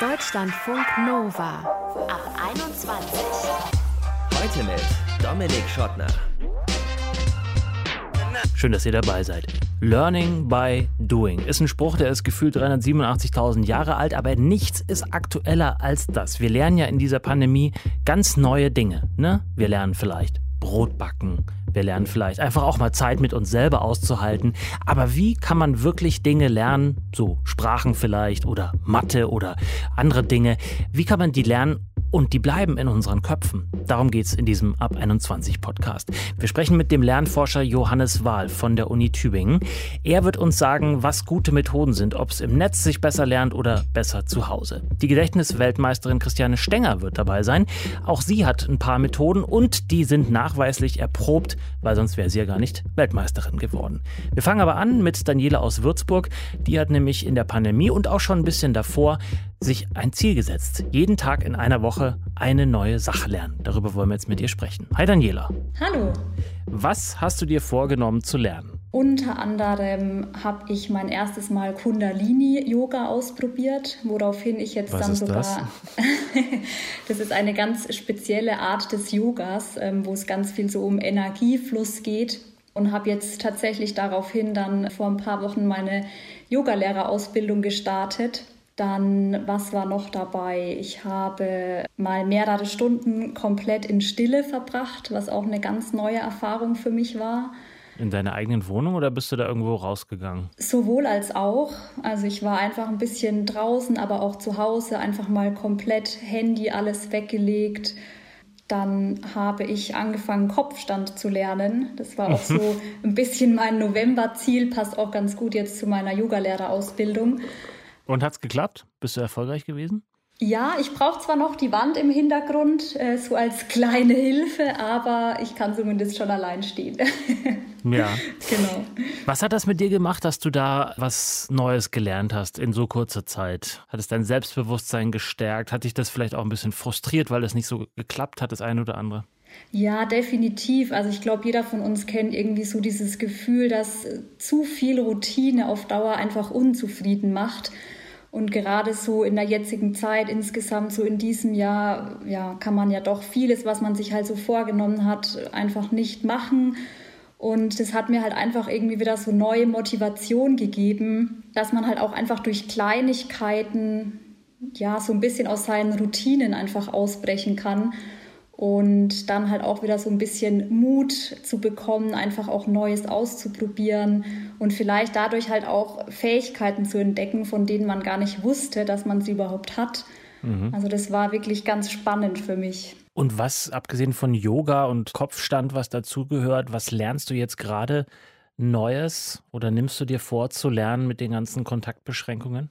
Deutschlandfunk Nova ab 21. Heute mit Dominik Schottner. Schön, dass ihr dabei seid. Learning by Doing ist ein Spruch, der ist gefühlt 387.000 Jahre alt, aber nichts ist aktueller als das. Wir lernen ja in dieser Pandemie ganz neue Dinge. Ne? Wir lernen vielleicht Brot backen. Wir lernen vielleicht einfach auch mal Zeit mit uns selber auszuhalten. Aber wie kann man wirklich Dinge lernen, so Sprachen vielleicht oder Mathe oder andere Dinge, wie kann man die lernen und die bleiben in unseren Köpfen. Darum geht es in diesem Ab 21 Podcast. Wir sprechen mit dem Lernforscher Johannes Wahl von der Uni Tübingen. Er wird uns sagen, was gute Methoden sind, ob es im Netz sich besser lernt oder besser zu Hause. Die Gedächtnisweltmeisterin Christiane Stenger wird dabei sein. Auch sie hat ein paar Methoden und die sind nachweislich erprobt, weil sonst wäre sie ja gar nicht Weltmeisterin geworden. Wir fangen aber an mit Daniela aus Würzburg. Die hat nämlich in der Pandemie und auch schon ein bisschen davor sich ein Ziel gesetzt. Jeden Tag in einer Woche eine neue Sache lernen. Darüber wollen wir jetzt mit dir sprechen. Hi Daniela. Hallo. Was hast du dir vorgenommen zu lernen? Unter anderem habe ich mein erstes Mal Kundalini-Yoga ausprobiert, woraufhin ich jetzt Was dann ist sogar. das? das ist eine ganz spezielle Art des Yogas, ähm, wo es ganz viel so um Energiefluss geht. Und habe jetzt tatsächlich daraufhin dann vor ein paar Wochen meine Yogalehrerausbildung gestartet. Dann, was war noch dabei? Ich habe mal mehrere Stunden komplett in Stille verbracht, was auch eine ganz neue Erfahrung für mich war. In deiner eigenen Wohnung oder bist du da irgendwo rausgegangen? Sowohl als auch. Also ich war einfach ein bisschen draußen, aber auch zu Hause, einfach mal komplett Handy, alles weggelegt. Dann habe ich angefangen, Kopfstand zu lernen. Das war auch so ein bisschen mein November-Ziel, passt auch ganz gut jetzt zu meiner Yogalehrerausbildung. Und hat's geklappt? Bist du erfolgreich gewesen? Ja, ich brauche zwar noch die Wand im Hintergrund, äh, so als kleine Hilfe, aber ich kann zumindest schon allein stehen. Ja. genau. Was hat das mit dir gemacht, dass du da was Neues gelernt hast in so kurzer Zeit? Hat es dein Selbstbewusstsein gestärkt? Hat dich das vielleicht auch ein bisschen frustriert, weil es nicht so geklappt hat, das eine oder andere? Ja, definitiv. Also ich glaube, jeder von uns kennt irgendwie so dieses Gefühl, dass äh, zu viel Routine auf Dauer einfach unzufrieden macht. Und gerade so in der jetzigen Zeit, insgesamt so in diesem Jahr, ja, kann man ja doch vieles, was man sich halt so vorgenommen hat, einfach nicht machen. Und das hat mir halt einfach irgendwie wieder so neue Motivation gegeben, dass man halt auch einfach durch Kleinigkeiten, ja, so ein bisschen aus seinen Routinen einfach ausbrechen kann und dann halt auch wieder so ein bisschen Mut zu bekommen, einfach auch Neues auszuprobieren und vielleicht dadurch halt auch Fähigkeiten zu entdecken, von denen man gar nicht wusste, dass man sie überhaupt hat. Mhm. Also das war wirklich ganz spannend für mich. Und was, abgesehen von Yoga und Kopfstand, was dazugehört, was lernst du jetzt gerade Neues oder nimmst du dir vor zu lernen mit den ganzen Kontaktbeschränkungen?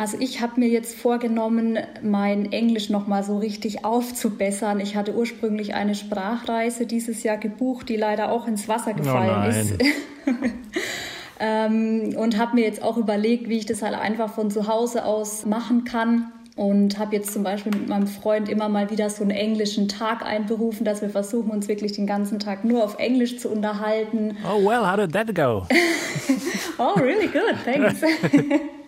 Also ich habe mir jetzt vorgenommen, mein Englisch noch mal so richtig aufzubessern. Ich hatte ursprünglich eine Sprachreise dieses Jahr gebucht, die leider auch ins Wasser gefallen nein. ist. ähm, und habe mir jetzt auch überlegt, wie ich das halt einfach von zu Hause aus machen kann. Und habe jetzt zum Beispiel mit meinem Freund immer mal wieder so einen englischen Tag einberufen, dass wir versuchen, uns wirklich den ganzen Tag nur auf Englisch zu unterhalten. Oh well, how did that go? Oh, really good, thanks.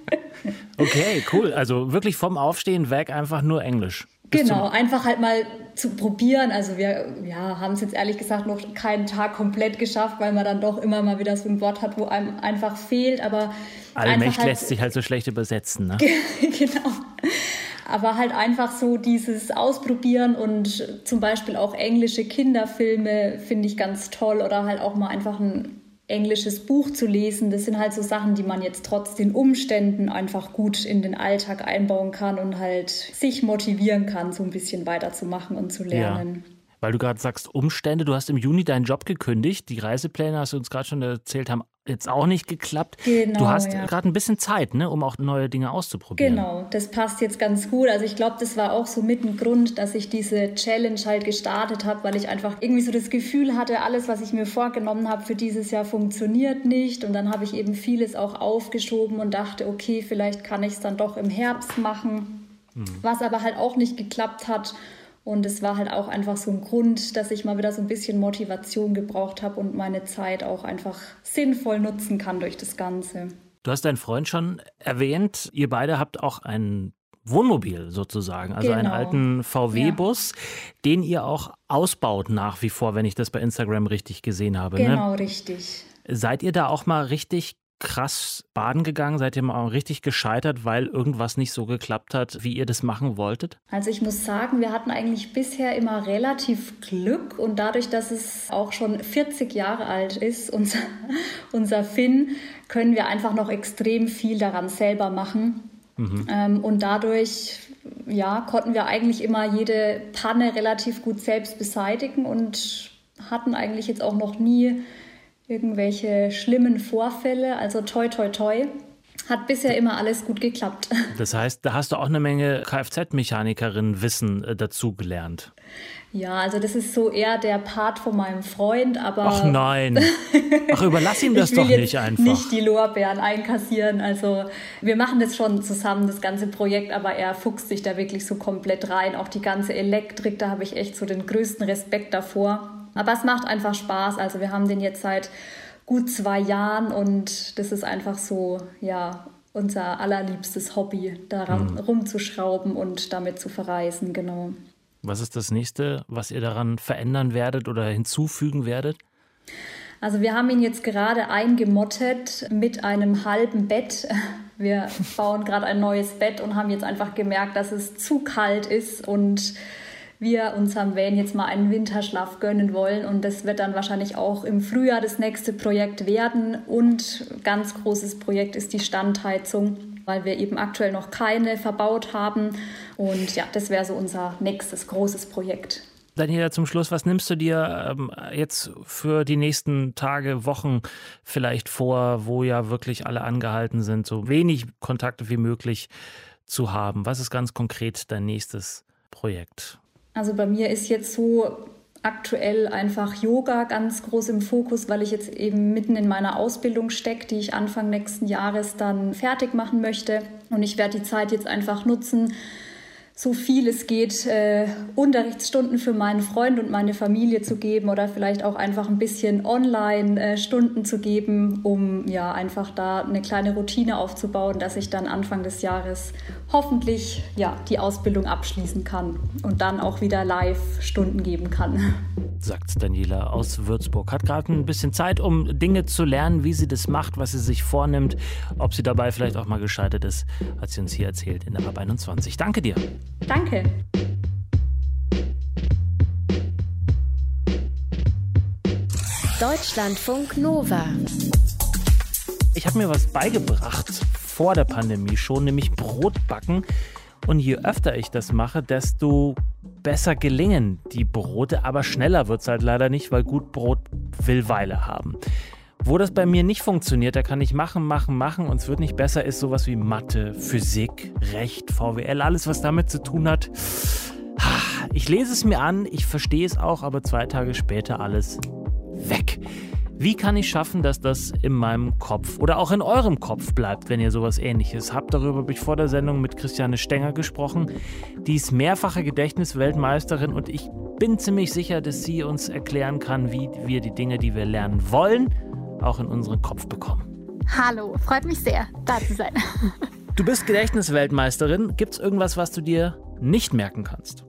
Okay, cool. Also wirklich vom Aufstehen weg einfach nur Englisch. Genau, einfach halt mal zu probieren. Also wir ja, haben es jetzt ehrlich gesagt noch keinen Tag komplett geschafft, weil man dann doch immer mal wieder so ein Wort hat, wo einem einfach fehlt. Aber Allmächt halt, lässt sich halt so schlecht übersetzen. Ne? genau. Aber halt einfach so dieses Ausprobieren und zum Beispiel auch englische Kinderfilme finde ich ganz toll oder halt auch mal einfach ein englisches Buch zu lesen. Das sind halt so Sachen, die man jetzt trotz den Umständen einfach gut in den Alltag einbauen kann und halt sich motivieren kann, so ein bisschen weiterzumachen und zu lernen. Weil du gerade sagst, Umstände, du hast im Juni deinen Job gekündigt. Die Reisepläne, hast du uns gerade schon erzählt, haben jetzt auch nicht geklappt. Genau, du hast ja. gerade ein bisschen Zeit, ne, um auch neue Dinge auszuprobieren. Genau, das passt jetzt ganz gut. Also ich glaube, das war auch so mit ein Grund, dass ich diese Challenge halt gestartet habe, weil ich einfach irgendwie so das Gefühl hatte, alles, was ich mir vorgenommen habe für dieses Jahr, funktioniert nicht. Und dann habe ich eben vieles auch aufgeschoben und dachte, okay, vielleicht kann ich es dann doch im Herbst machen. Was aber halt auch nicht geklappt hat. Und es war halt auch einfach so ein Grund, dass ich mal wieder so ein bisschen Motivation gebraucht habe und meine Zeit auch einfach sinnvoll nutzen kann durch das Ganze. Du hast deinen Freund schon erwähnt. Ihr beide habt auch einen Wohnmobil sozusagen, also genau. einen alten VW-Bus, ja. den ihr auch ausbaut nach wie vor, wenn ich das bei Instagram richtig gesehen habe. Ne? Genau, ne? richtig. Seid ihr da auch mal richtig krass baden gegangen? Seid ihr mal richtig gescheitert, weil irgendwas nicht so geklappt hat, wie ihr das machen wolltet? Also ich muss sagen, wir hatten eigentlich bisher immer relativ Glück und dadurch, dass es auch schon 40 Jahre alt ist, unser, unser Finn, können wir einfach noch extrem viel daran selber machen. Mhm. Ähm, und dadurch ja, konnten wir eigentlich immer jede Panne relativ gut selbst beseitigen und hatten eigentlich jetzt auch noch nie irgendwelche schlimmen Vorfälle. Also toi, toi, toi. Hat bisher immer alles gut geklappt. Das heißt, da hast du auch eine Menge Kfz-Mechanikerin-Wissen äh, dazu gelernt. Ja, also das ist so eher der Part von meinem Freund, aber. Ach nein. Ach, überlass ihm das doch nicht einfach. Nicht die Lorbeeren einkassieren. Also wir machen das schon zusammen, das ganze Projekt, aber er fuchst sich da wirklich so komplett rein. Auch die ganze Elektrik, da habe ich echt so den größten Respekt davor. Aber es macht einfach Spaß. Also wir haben den jetzt seit gut zwei Jahren und das ist einfach so, ja, unser allerliebstes Hobby, daran mhm. rumzuschrauben und damit zu verreisen, genau. Was ist das nächste, was ihr daran verändern werdet oder hinzufügen werdet? Also wir haben ihn jetzt gerade eingemottet mit einem halben Bett. Wir bauen gerade ein neues Bett und haben jetzt einfach gemerkt, dass es zu kalt ist und wir unserem Van jetzt mal einen Winterschlaf gönnen wollen. Und das wird dann wahrscheinlich auch im Frühjahr das nächste Projekt werden. Und ganz großes Projekt ist die Standheizung, weil wir eben aktuell noch keine verbaut haben. Und ja, das wäre so unser nächstes großes Projekt. Daniela, zum Schluss, was nimmst du dir ähm, jetzt für die nächsten Tage, Wochen vielleicht vor, wo ja wirklich alle angehalten sind, so wenig Kontakte wie möglich zu haben? Was ist ganz konkret dein nächstes Projekt? Also bei mir ist jetzt so aktuell einfach Yoga ganz groß im Fokus, weil ich jetzt eben mitten in meiner Ausbildung stecke, die ich Anfang nächsten Jahres dann fertig machen möchte. Und ich werde die Zeit jetzt einfach nutzen, so viel es geht, äh, Unterrichtsstunden für meinen Freund und meine Familie zu geben oder vielleicht auch einfach ein bisschen Online-Stunden äh, zu geben, um ja einfach da eine kleine Routine aufzubauen, dass ich dann Anfang des Jahres hoffentlich ja die Ausbildung abschließen kann und dann auch wieder Live-Stunden geben kann. Sagt Daniela aus Würzburg. Hat gerade ein bisschen Zeit, um Dinge zu lernen, wie sie das macht, was sie sich vornimmt. Ob sie dabei vielleicht auch mal gescheitert ist, hat sie uns hier erzählt in der Ab 21. Danke dir. Danke. Deutschlandfunk Nova. Ich habe mir was beigebracht vor der Pandemie schon, nämlich Brotbacken. Und je öfter ich das mache, desto besser gelingen die Brote. Aber schneller wird es halt leider nicht, weil gut Brot will Weile haben. Wo das bei mir nicht funktioniert, da kann ich machen, machen, machen und es wird nicht besser, ist sowas wie Mathe, Physik, Recht, VWL, alles, was damit zu tun hat. Ich lese es mir an, ich verstehe es auch, aber zwei Tage später alles weg. Wie kann ich schaffen, dass das in meinem Kopf oder auch in eurem Kopf bleibt, wenn ihr sowas ähnliches habt? Darüber habe ich vor der Sendung mit Christiane Stenger gesprochen. Die ist mehrfache Gedächtnisweltmeisterin und ich bin ziemlich sicher, dass sie uns erklären kann, wie wir die Dinge, die wir lernen wollen, auch in unseren Kopf bekommen. Hallo, freut mich sehr, da zu sein. Du bist Gedächtnisweltmeisterin. Gibt es irgendwas, was du dir nicht merken kannst?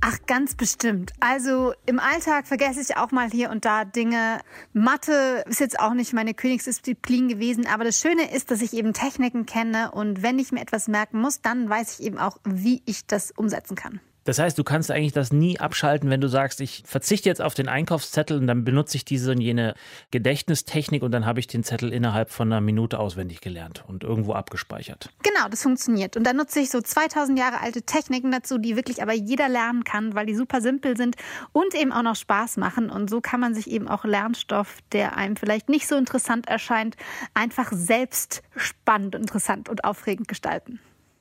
Ach, ganz bestimmt. Also im Alltag vergesse ich auch mal hier und da Dinge. Mathe ist jetzt auch nicht meine Königsdisziplin gewesen, aber das Schöne ist, dass ich eben Techniken kenne und wenn ich mir etwas merken muss, dann weiß ich eben auch, wie ich das umsetzen kann. Das heißt, du kannst eigentlich das nie abschalten, wenn du sagst, ich verzichte jetzt auf den Einkaufszettel und dann benutze ich diese und jene Gedächtnistechnik und dann habe ich den Zettel innerhalb von einer Minute auswendig gelernt und irgendwo abgespeichert. Genau, das funktioniert. Und dann nutze ich so 2000 Jahre alte Techniken dazu, die wirklich aber jeder lernen kann, weil die super simpel sind und eben auch noch Spaß machen. Und so kann man sich eben auch Lernstoff, der einem vielleicht nicht so interessant erscheint, einfach selbst spannend, interessant und aufregend gestalten.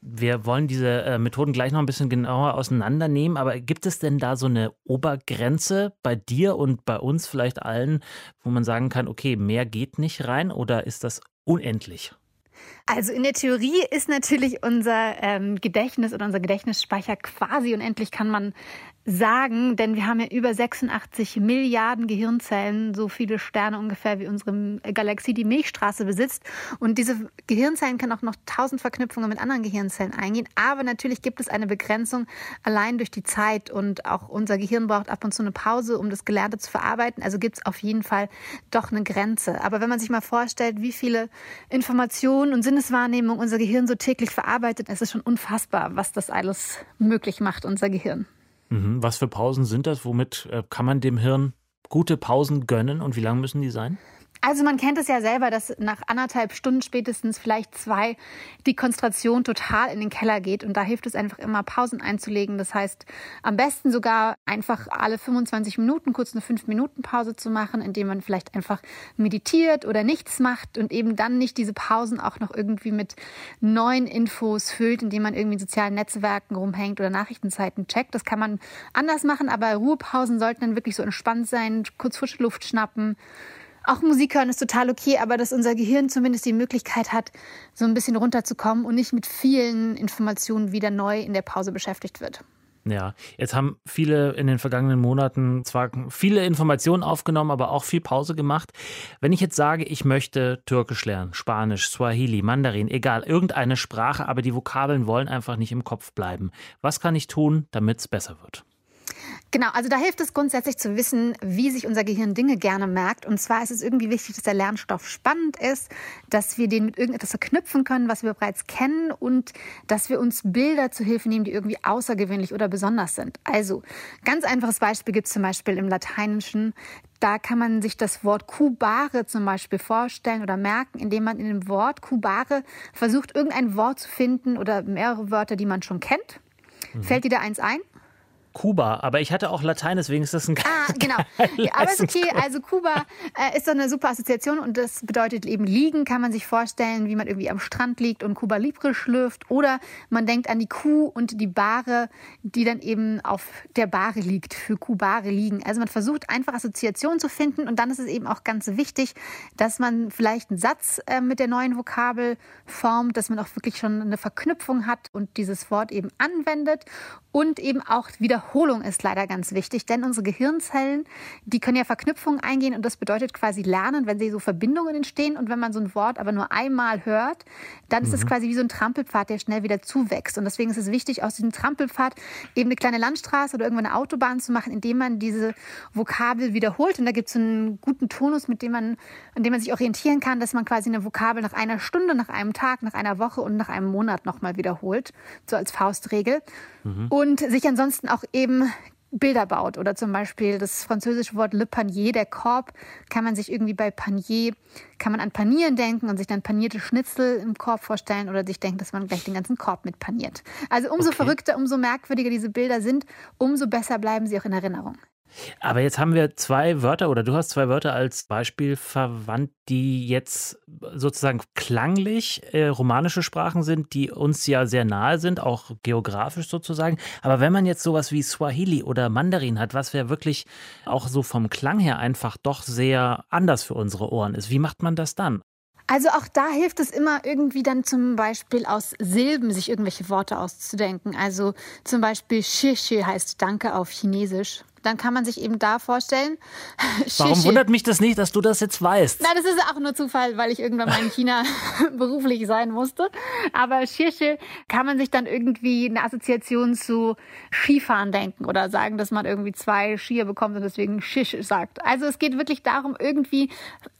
Wir wollen diese äh, Methoden gleich noch ein bisschen genauer auseinandernehmen, aber gibt es denn da so eine Obergrenze bei dir und bei uns vielleicht allen, wo man sagen kann, okay, mehr geht nicht rein oder ist das unendlich? Also in der Theorie ist natürlich unser ähm, Gedächtnis oder unser Gedächtnisspeicher quasi unendlich, kann man sagen, denn wir haben ja über 86 Milliarden Gehirnzellen, so viele Sterne ungefähr wie unsere Galaxie die Milchstraße besitzt. Und diese Gehirnzellen können auch noch tausend Verknüpfungen mit anderen Gehirnzellen eingehen. Aber natürlich gibt es eine Begrenzung allein durch die Zeit und auch unser Gehirn braucht ab und zu eine Pause, um das Gelernte zu verarbeiten. Also gibt es auf jeden Fall doch eine Grenze. Aber wenn man sich mal vorstellt, wie viele Informationen und Sinneswahrnehmungen unser Gehirn so täglich verarbeitet, ist es schon unfassbar, was das alles möglich macht, unser Gehirn. Mhm. Was für Pausen sind das? Womit äh, kann man dem Hirn gute Pausen gönnen und wie lang müssen die sein? Also man kennt es ja selber, dass nach anderthalb Stunden spätestens vielleicht zwei die Konzentration total in den Keller geht. Und da hilft es einfach immer, Pausen einzulegen. Das heißt, am besten sogar einfach alle 25 Minuten kurz eine 5-Minuten-Pause zu machen, indem man vielleicht einfach meditiert oder nichts macht und eben dann nicht diese Pausen auch noch irgendwie mit neuen Infos füllt, indem man irgendwie in sozialen Netzwerken rumhängt oder Nachrichtenzeiten checkt. Das kann man anders machen, aber Ruhepausen sollten dann wirklich so entspannt sein, kurz frische Luft schnappen auch Musik hören ist total okay, aber dass unser Gehirn zumindest die Möglichkeit hat, so ein bisschen runterzukommen und nicht mit vielen Informationen wieder neu in der Pause beschäftigt wird. Ja, jetzt haben viele in den vergangenen Monaten zwar viele Informationen aufgenommen, aber auch viel Pause gemacht. Wenn ich jetzt sage, ich möchte Türkisch lernen, Spanisch, Swahili, Mandarin, egal, irgendeine Sprache, aber die Vokabeln wollen einfach nicht im Kopf bleiben. Was kann ich tun, damit es besser wird? Genau, also da hilft es grundsätzlich zu wissen, wie sich unser Gehirn Dinge gerne merkt. Und zwar ist es irgendwie wichtig, dass der Lernstoff spannend ist, dass wir den mit irgendetwas verknüpfen können, was wir bereits kennen und dass wir uns Bilder zu Hilfe nehmen, die irgendwie außergewöhnlich oder besonders sind. Also, ganz einfaches Beispiel gibt es zum Beispiel im Lateinischen. Da kann man sich das Wort Kubare zum Beispiel vorstellen oder merken, indem man in dem Wort Kubare versucht, irgendein Wort zu finden oder mehrere Wörter, die man schon kennt. Mhm. Fällt dir da eins ein? Kuba, aber ich hatte auch Latein, deswegen ist das ein Ah, genau. Ja, aber ist okay. Also Kuba äh, ist so eine super Assoziation und das bedeutet eben liegen. Kann man sich vorstellen, wie man irgendwie am Strand liegt und Kuba Libre schlürft. Oder man denkt an die Kuh und die Bahre, die dann eben auf der Bahre liegt, für Kubare liegen. Also man versucht einfach Assoziationen zu finden und dann ist es eben auch ganz wichtig, dass man vielleicht einen Satz äh, mit der neuen Vokabel formt, dass man auch wirklich schon eine Verknüpfung hat und dieses Wort eben anwendet und eben auch Wiederholung ist leider ganz wichtig, denn unsere Gehirnzellen, die können ja Verknüpfungen eingehen und das bedeutet quasi lernen, wenn sie so Verbindungen entstehen und wenn man so ein Wort aber nur einmal hört, dann ist es mhm. quasi wie so ein Trampelpfad, der schnell wieder zuwächst. Und deswegen ist es wichtig, aus diesem Trampelpfad eben eine kleine Landstraße oder irgendwo eine Autobahn zu machen, indem man diese Vokabel wiederholt. Und da gibt es einen guten Tonus, mit dem man, an dem man sich orientieren kann, dass man quasi eine Vokabel nach einer Stunde, nach einem Tag, nach einer Woche und nach einem Monat nochmal wiederholt, so als Faustregel. Mhm. Und sich ansonsten auch eben Bilder baut oder zum Beispiel das französische Wort Le Panier, der Korb, kann man sich irgendwie bei Panier, kann man an Panieren denken und sich dann panierte Schnitzel im Korb vorstellen oder sich denken, dass man gleich den ganzen Korb mit paniert. Also umso okay. verrückter, umso merkwürdiger diese Bilder sind, umso besser bleiben sie auch in Erinnerung. Aber jetzt haben wir zwei Wörter oder du hast zwei Wörter als Beispiel verwandt, die jetzt sozusagen klanglich äh, romanische Sprachen sind, die uns ja sehr nahe sind, auch geografisch sozusagen. Aber wenn man jetzt sowas wie Swahili oder Mandarin hat, was ja wirklich auch so vom Klang her einfach doch sehr anders für unsere Ohren ist, wie macht man das dann? Also auch da hilft es immer irgendwie dann zum Beispiel aus Silben sich irgendwelche Worte auszudenken. Also zum Beispiel Shishi heißt Danke auf Chinesisch dann kann man sich eben da vorstellen. Warum wundert mich das nicht, dass du das jetzt weißt? Na, das ist auch nur Zufall, weil ich irgendwann mal in China beruflich sein musste. Aber Shirsche kann man sich dann irgendwie eine Assoziation zu Skifahren denken oder sagen, dass man irgendwie zwei Skier bekommt und deswegen Shish sagt. Also es geht wirklich darum, irgendwie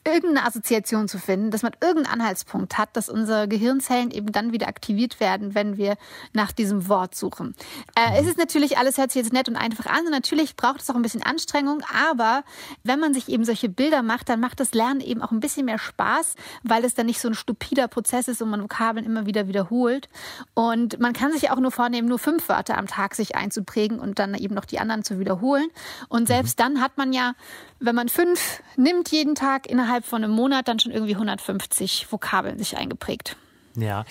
irgendeine Assoziation zu finden, dass man irgendeinen Anhaltspunkt hat, dass unsere Gehirnzellen eben dann wieder aktiviert werden, wenn wir nach diesem Wort suchen. Äh, es ist natürlich alles hört sich jetzt nett und einfach an und natürlich braucht braucht es auch ein bisschen Anstrengung, aber wenn man sich eben solche Bilder macht, dann macht das Lernen eben auch ein bisschen mehr Spaß, weil es dann nicht so ein stupider Prozess ist und man Vokabeln immer wieder wiederholt. Und man kann sich auch nur vornehmen, nur fünf Wörter am Tag sich einzuprägen und dann eben noch die anderen zu wiederholen. Und mhm. selbst dann hat man ja, wenn man fünf nimmt jeden Tag innerhalb von einem Monat, dann schon irgendwie 150 Vokabeln sich eingeprägt. Ja,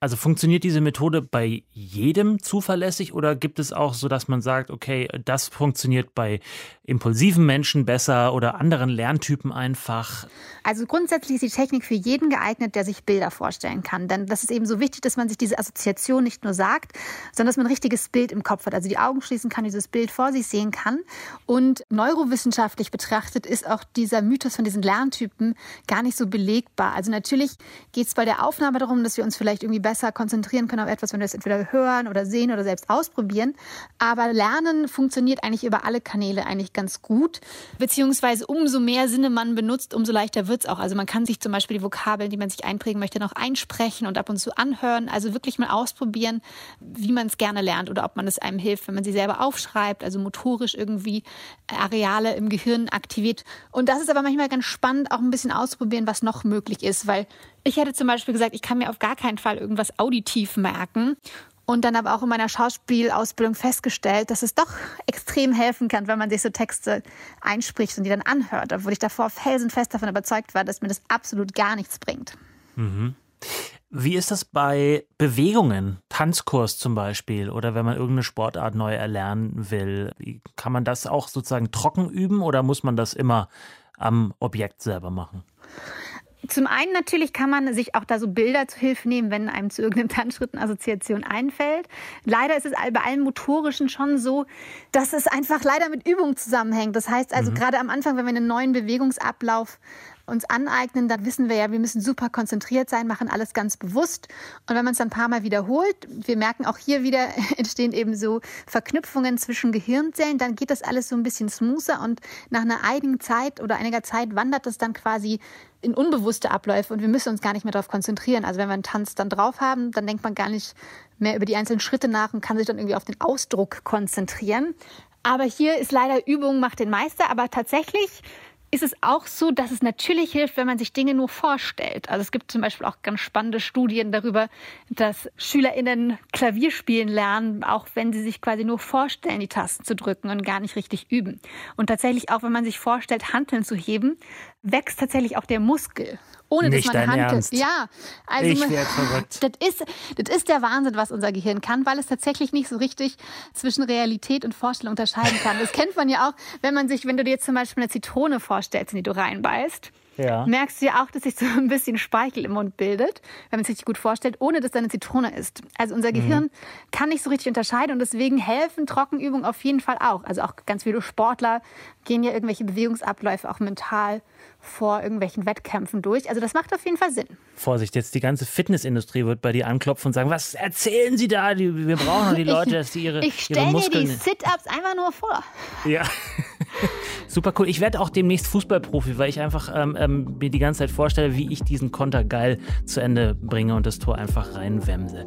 also funktioniert diese Methode bei jedem zuverlässig oder gibt es auch so, dass man sagt, okay, das funktioniert bei impulsiven Menschen besser oder anderen Lerntypen einfach? Also grundsätzlich ist die Technik für jeden geeignet, der sich Bilder vorstellen kann. Denn das ist eben so wichtig, dass man sich diese Assoziation nicht nur sagt, sondern dass man ein richtiges Bild im Kopf hat. Also die Augen schließen kann, dieses Bild vor sich sehen kann. Und neurowissenschaftlich betrachtet ist auch dieser Mythos von diesen Lerntypen gar nicht so belegbar. Also natürlich geht es bei der Aufnahme darum, dass wir uns vielleicht irgendwie besser konzentrieren können auf etwas, wenn wir es entweder hören oder sehen oder selbst ausprobieren. Aber Lernen funktioniert eigentlich über alle Kanäle eigentlich ganz gut. Beziehungsweise umso mehr Sinne man benutzt, umso leichter wird es auch. Also man kann sich zum Beispiel die Vokabeln, die man sich einprägen möchte, noch einsprechen und ab und zu anhören. Also wirklich mal ausprobieren, wie man es gerne lernt oder ob man es einem hilft, wenn man sie selber aufschreibt, also motorisch irgendwie Areale im Gehirn aktiviert. Und das ist aber manchmal ganz spannend, auch ein bisschen auszuprobieren, was noch möglich ist, weil ich hätte zum Beispiel gesagt, ich kann mir auf gar keinen Fall irgendwas auditiv merken und dann aber auch in meiner Schauspielausbildung festgestellt, dass es doch extrem helfen kann, wenn man sich so Texte einspricht und die dann anhört, obwohl ich davor felsenfest davon überzeugt war, dass mir das absolut gar nichts bringt. Mhm. Wie ist das bei Bewegungen, Tanzkurs zum Beispiel, oder wenn man irgendeine Sportart neu erlernen will? Kann man das auch sozusagen trocken üben oder muss man das immer am Objekt selber machen? Zum einen natürlich kann man sich auch da so Bilder zu Hilfe nehmen, wenn einem zu irgendeinem Tanzschritt eine Assoziation einfällt. Leider ist es bei allen Motorischen schon so, dass es einfach leider mit Übung zusammenhängt. Das heißt also mhm. gerade am Anfang, wenn wir einen neuen Bewegungsablauf uns aneignen, dann wissen wir ja, wir müssen super konzentriert sein, machen alles ganz bewusst. Und wenn man es dann ein paar Mal wiederholt, wir merken auch hier wieder entstehen eben so Verknüpfungen zwischen Gehirnzellen, dann geht das alles so ein bisschen smoother und nach einer einigen Zeit oder einiger Zeit wandert das dann quasi in unbewusste Abläufe und wir müssen uns gar nicht mehr darauf konzentrieren. Also wenn wir einen Tanz dann drauf haben, dann denkt man gar nicht mehr über die einzelnen Schritte nach und kann sich dann irgendwie auf den Ausdruck konzentrieren. Aber hier ist leider Übung macht den Meister, aber tatsächlich ist es auch so, dass es natürlich hilft, wenn man sich Dinge nur vorstellt. Also es gibt zum Beispiel auch ganz spannende Studien darüber, dass SchülerInnen Klavier spielen lernen, auch wenn sie sich quasi nur vorstellen, die Tasten zu drücken und gar nicht richtig üben. Und tatsächlich auch, wenn man sich vorstellt, Hanteln zu heben, wächst tatsächlich auch der Muskel ohne Nicht dass man handelt. Ernst. Ja, also ich werde verrückt. Das ist, das ist der Wahnsinn, was unser Gehirn kann, weil es tatsächlich nicht so richtig zwischen Realität und Vorstellung unterscheiden kann. Das kennt man ja auch, wenn man sich, wenn du dir jetzt zum Beispiel eine Zitrone vorstellst, in die du reinbeißt. Ja. Merkst du ja auch, dass sich so ein bisschen Speichel im Mund bildet, wenn man es sich gut vorstellt, ohne dass da eine Zitrone ist. Also unser Gehirn mhm. kann nicht so richtig unterscheiden und deswegen helfen Trockenübungen auf jeden Fall auch. Also auch ganz viele Sportler gehen ja irgendwelche Bewegungsabläufe auch mental vor irgendwelchen Wettkämpfen durch. Also das macht auf jeden Fall Sinn. Vorsicht, jetzt die ganze Fitnessindustrie wird bei dir anklopfen und sagen, was erzählen Sie da? Wir brauchen die Leute, dass die ihre, ich ihre Muskeln... Ich stelle dir die Sit-Ups einfach nur vor. Ja. Super cool. Ich werde auch demnächst Fußballprofi, weil ich einfach ähm, ähm, mir die ganze Zeit vorstelle, wie ich diesen Konter geil zu Ende bringe und das Tor einfach reinwemse.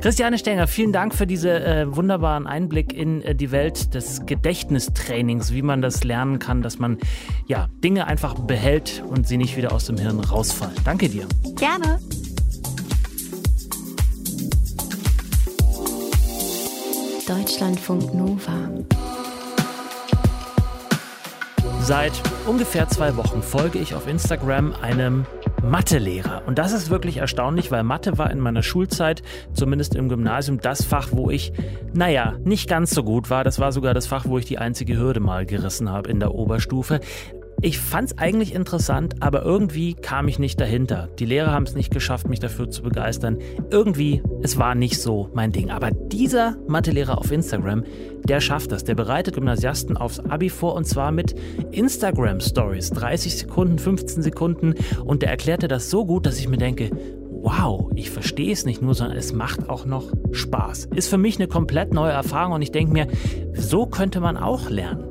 Christiane Stenger, vielen Dank für diesen äh, wunderbaren Einblick in äh, die Welt des Gedächtnistrainings, wie man das lernen kann, dass man ja Dinge einfach behält und sie nicht wieder aus dem Hirn rausfallen. Danke dir. Gerne. Deutschlandfunk Nova. Seit ungefähr zwei Wochen folge ich auf Instagram einem Mathelehrer. Und das ist wirklich erstaunlich, weil Mathe war in meiner Schulzeit, zumindest im Gymnasium, das Fach, wo ich, naja, nicht ganz so gut war. Das war sogar das Fach, wo ich die einzige Hürde mal gerissen habe in der Oberstufe. Ich fand es eigentlich interessant, aber irgendwie kam ich nicht dahinter. Die Lehrer haben es nicht geschafft, mich dafür zu begeistern. Irgendwie, es war nicht so mein Ding. Aber dieser Mathelehrer auf Instagram, der schafft das. Der bereitet Gymnasiasten aufs Abi vor und zwar mit Instagram Stories. 30 Sekunden, 15 Sekunden. Und der erklärte das so gut, dass ich mir denke, wow, ich verstehe es nicht nur, sondern es macht auch noch Spaß. Ist für mich eine komplett neue Erfahrung und ich denke mir, so könnte man auch lernen.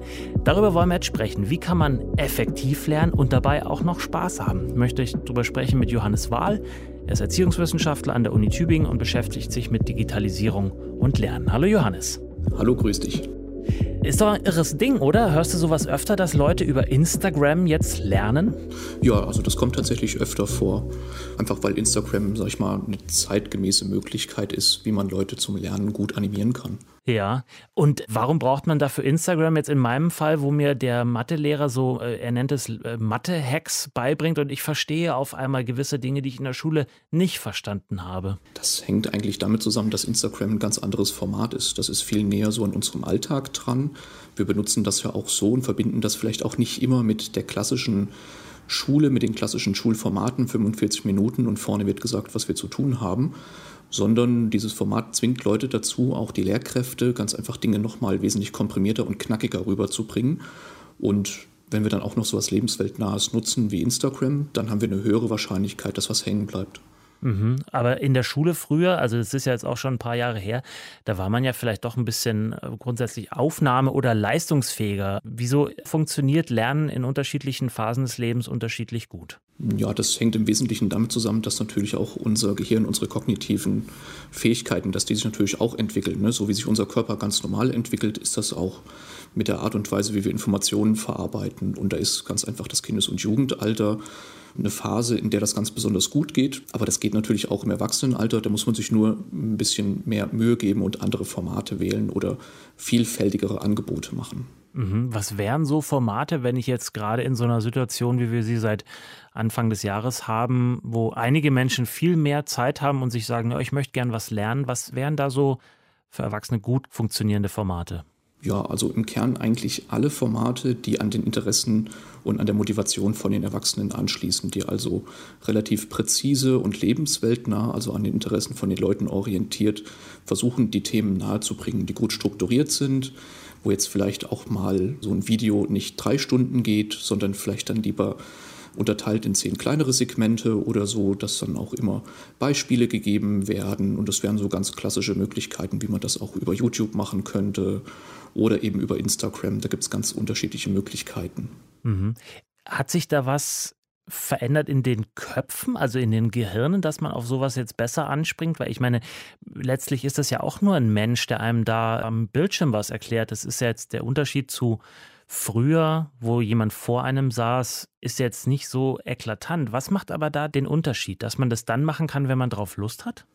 Darüber wollen wir jetzt sprechen. Wie kann man effektiv lernen und dabei auch noch Spaß haben? Möchte ich darüber sprechen mit Johannes Wahl. Er ist Erziehungswissenschaftler an der Uni Tübingen und beschäftigt sich mit Digitalisierung und Lernen. Hallo Johannes. Hallo, grüß dich. Ist doch ein irres Ding, oder? Hörst du sowas öfter, dass Leute über Instagram jetzt lernen? Ja, also das kommt tatsächlich öfter vor. Einfach weil Instagram, sag ich mal, eine zeitgemäße Möglichkeit ist, wie man Leute zum Lernen gut animieren kann. Ja, und warum braucht man dafür Instagram jetzt in meinem Fall, wo mir der Mathelehrer so, äh, er nennt es äh, Mathe-Hacks beibringt und ich verstehe auf einmal gewisse Dinge, die ich in der Schule nicht verstanden habe? Das hängt eigentlich damit zusammen, dass Instagram ein ganz anderes Format ist. Das ist viel näher so an unserem Alltag dran. Wir benutzen das ja auch so und verbinden das vielleicht auch nicht immer mit der klassischen Schule, mit den klassischen Schulformaten, 45 Minuten und vorne wird gesagt, was wir zu tun haben, sondern dieses Format zwingt Leute dazu, auch die Lehrkräfte ganz einfach Dinge nochmal wesentlich komprimierter und knackiger rüberzubringen. Und wenn wir dann auch noch so was Lebensweltnahes nutzen wie Instagram, dann haben wir eine höhere Wahrscheinlichkeit, dass was hängen bleibt. Mhm. Aber in der Schule früher, also das ist ja jetzt auch schon ein paar Jahre her, da war man ja vielleicht doch ein bisschen äh, grundsätzlich aufnahme- oder leistungsfähiger. Wieso funktioniert Lernen in unterschiedlichen Phasen des Lebens unterschiedlich gut? Ja, das hängt im Wesentlichen damit zusammen, dass natürlich auch unser Gehirn, unsere kognitiven Fähigkeiten, dass die sich natürlich auch entwickeln. Ne? So wie sich unser Körper ganz normal entwickelt, ist das auch mit der Art und Weise, wie wir Informationen verarbeiten. Und da ist ganz einfach das Kindes- und Jugendalter eine Phase, in der das ganz besonders gut geht. Aber das geht natürlich auch im Erwachsenenalter. Da muss man sich nur ein bisschen mehr Mühe geben und andere Formate wählen oder vielfältigere Angebote machen. Mhm. Was wären so Formate, wenn ich jetzt gerade in so einer Situation, wie wir sie seit Anfang des Jahres haben, wo einige Menschen viel mehr Zeit haben und sich sagen, ich möchte gern was lernen, was wären da so für Erwachsene gut funktionierende Formate? Ja, also im Kern eigentlich alle Formate, die an den Interessen und an der Motivation von den Erwachsenen anschließen, die also relativ präzise und lebensweltnah, also an den Interessen von den Leuten orientiert, versuchen, die Themen nahezubringen, die gut strukturiert sind, wo jetzt vielleicht auch mal so ein Video nicht drei Stunden geht, sondern vielleicht dann lieber unterteilt in zehn kleinere Segmente oder so, dass dann auch immer Beispiele gegeben werden. Und das wären so ganz klassische Möglichkeiten, wie man das auch über YouTube machen könnte oder eben über Instagram. Da gibt es ganz unterschiedliche Möglichkeiten. Mhm. Hat sich da was verändert in den Köpfen, also in den Gehirnen, dass man auf sowas jetzt besser anspringt? Weil ich meine, letztlich ist das ja auch nur ein Mensch, der einem da am Bildschirm was erklärt. Das ist ja jetzt der Unterschied zu früher, wo jemand vor einem saß, ist jetzt nicht so eklatant. Was macht aber da den Unterschied, dass man das dann machen kann, wenn man drauf Lust hat?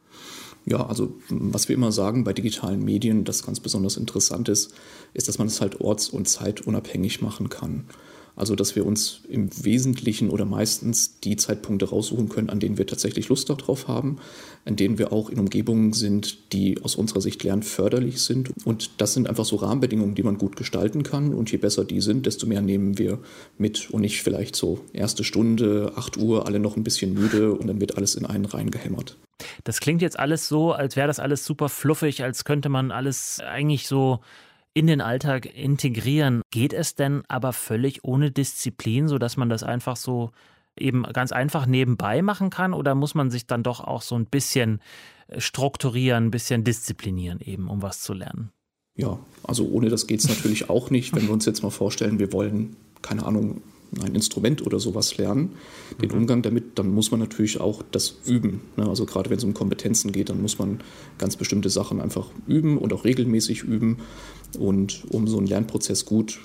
Ja, also was wir immer sagen bei digitalen Medien, das ganz besonders interessant ist, ist, dass man es halt orts- und zeitunabhängig machen kann. Also, dass wir uns im Wesentlichen oder meistens die Zeitpunkte raussuchen können, an denen wir tatsächlich Lust darauf haben, an denen wir auch in Umgebungen sind, die aus unserer Sicht lernförderlich sind. Und das sind einfach so Rahmenbedingungen, die man gut gestalten kann. Und je besser die sind, desto mehr nehmen wir mit und nicht vielleicht so erste Stunde, 8 Uhr, alle noch ein bisschen müde und dann wird alles in einen reingehämmert. Das klingt jetzt alles so, als wäre das alles super fluffig, als könnte man alles eigentlich so in den Alltag integrieren. Geht es denn aber völlig ohne Disziplin, sodass man das einfach so eben ganz einfach nebenbei machen kann? Oder muss man sich dann doch auch so ein bisschen äh, strukturieren, ein bisschen disziplinieren, eben, um was zu lernen? Ja, also ohne das geht es natürlich auch nicht. Wenn wir uns jetzt mal vorstellen, wir wollen, keine Ahnung, ein Instrument oder sowas lernen, den mhm. Umgang damit, dann muss man natürlich auch das üben. Ne? Also gerade wenn es um Kompetenzen geht, dann muss man ganz bestimmte Sachen einfach üben und auch regelmäßig üben. Und um so einen Lernprozess gut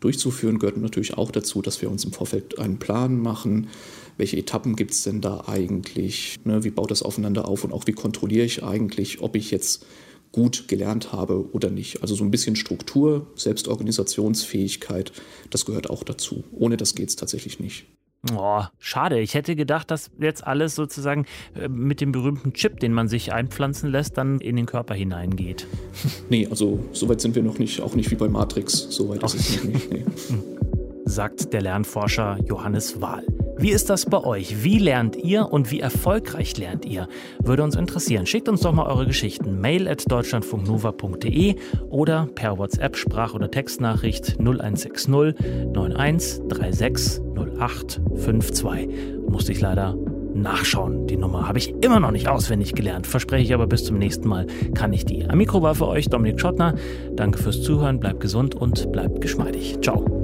durchzuführen, gehört natürlich auch dazu, dass wir uns im Vorfeld einen Plan machen. Welche Etappen gibt es denn da eigentlich? Ne? Wie baut das aufeinander auf? Und auch wie kontrolliere ich eigentlich, ob ich jetzt gut gelernt habe oder nicht. Also so ein bisschen Struktur, Selbstorganisationsfähigkeit, das gehört auch dazu. Ohne das geht es tatsächlich nicht. Oh, schade. Ich hätte gedacht, dass jetzt alles sozusagen äh, mit dem berühmten Chip, den man sich einpflanzen lässt, dann in den Körper hineingeht. Nee, also so weit sind wir noch nicht, auch nicht wie bei Matrix. So weit ist es noch nicht. Nee. Sagt der Lernforscher Johannes Wahl. Wie ist das bei euch? Wie lernt ihr und wie erfolgreich lernt ihr? Würde uns interessieren. Schickt uns doch mal eure Geschichten. Mail at deutschlandfunknova.de oder per WhatsApp Sprach- oder Textnachricht 0160 91 36 08 52. Musste ich leider nachschauen. Die Nummer habe ich immer noch nicht auswendig gelernt. Verspreche ich aber bis zum nächsten Mal kann ich die. Am Mikro war für euch Dominik Schottner. Danke fürs Zuhören, bleibt gesund und bleibt geschmeidig. Ciao.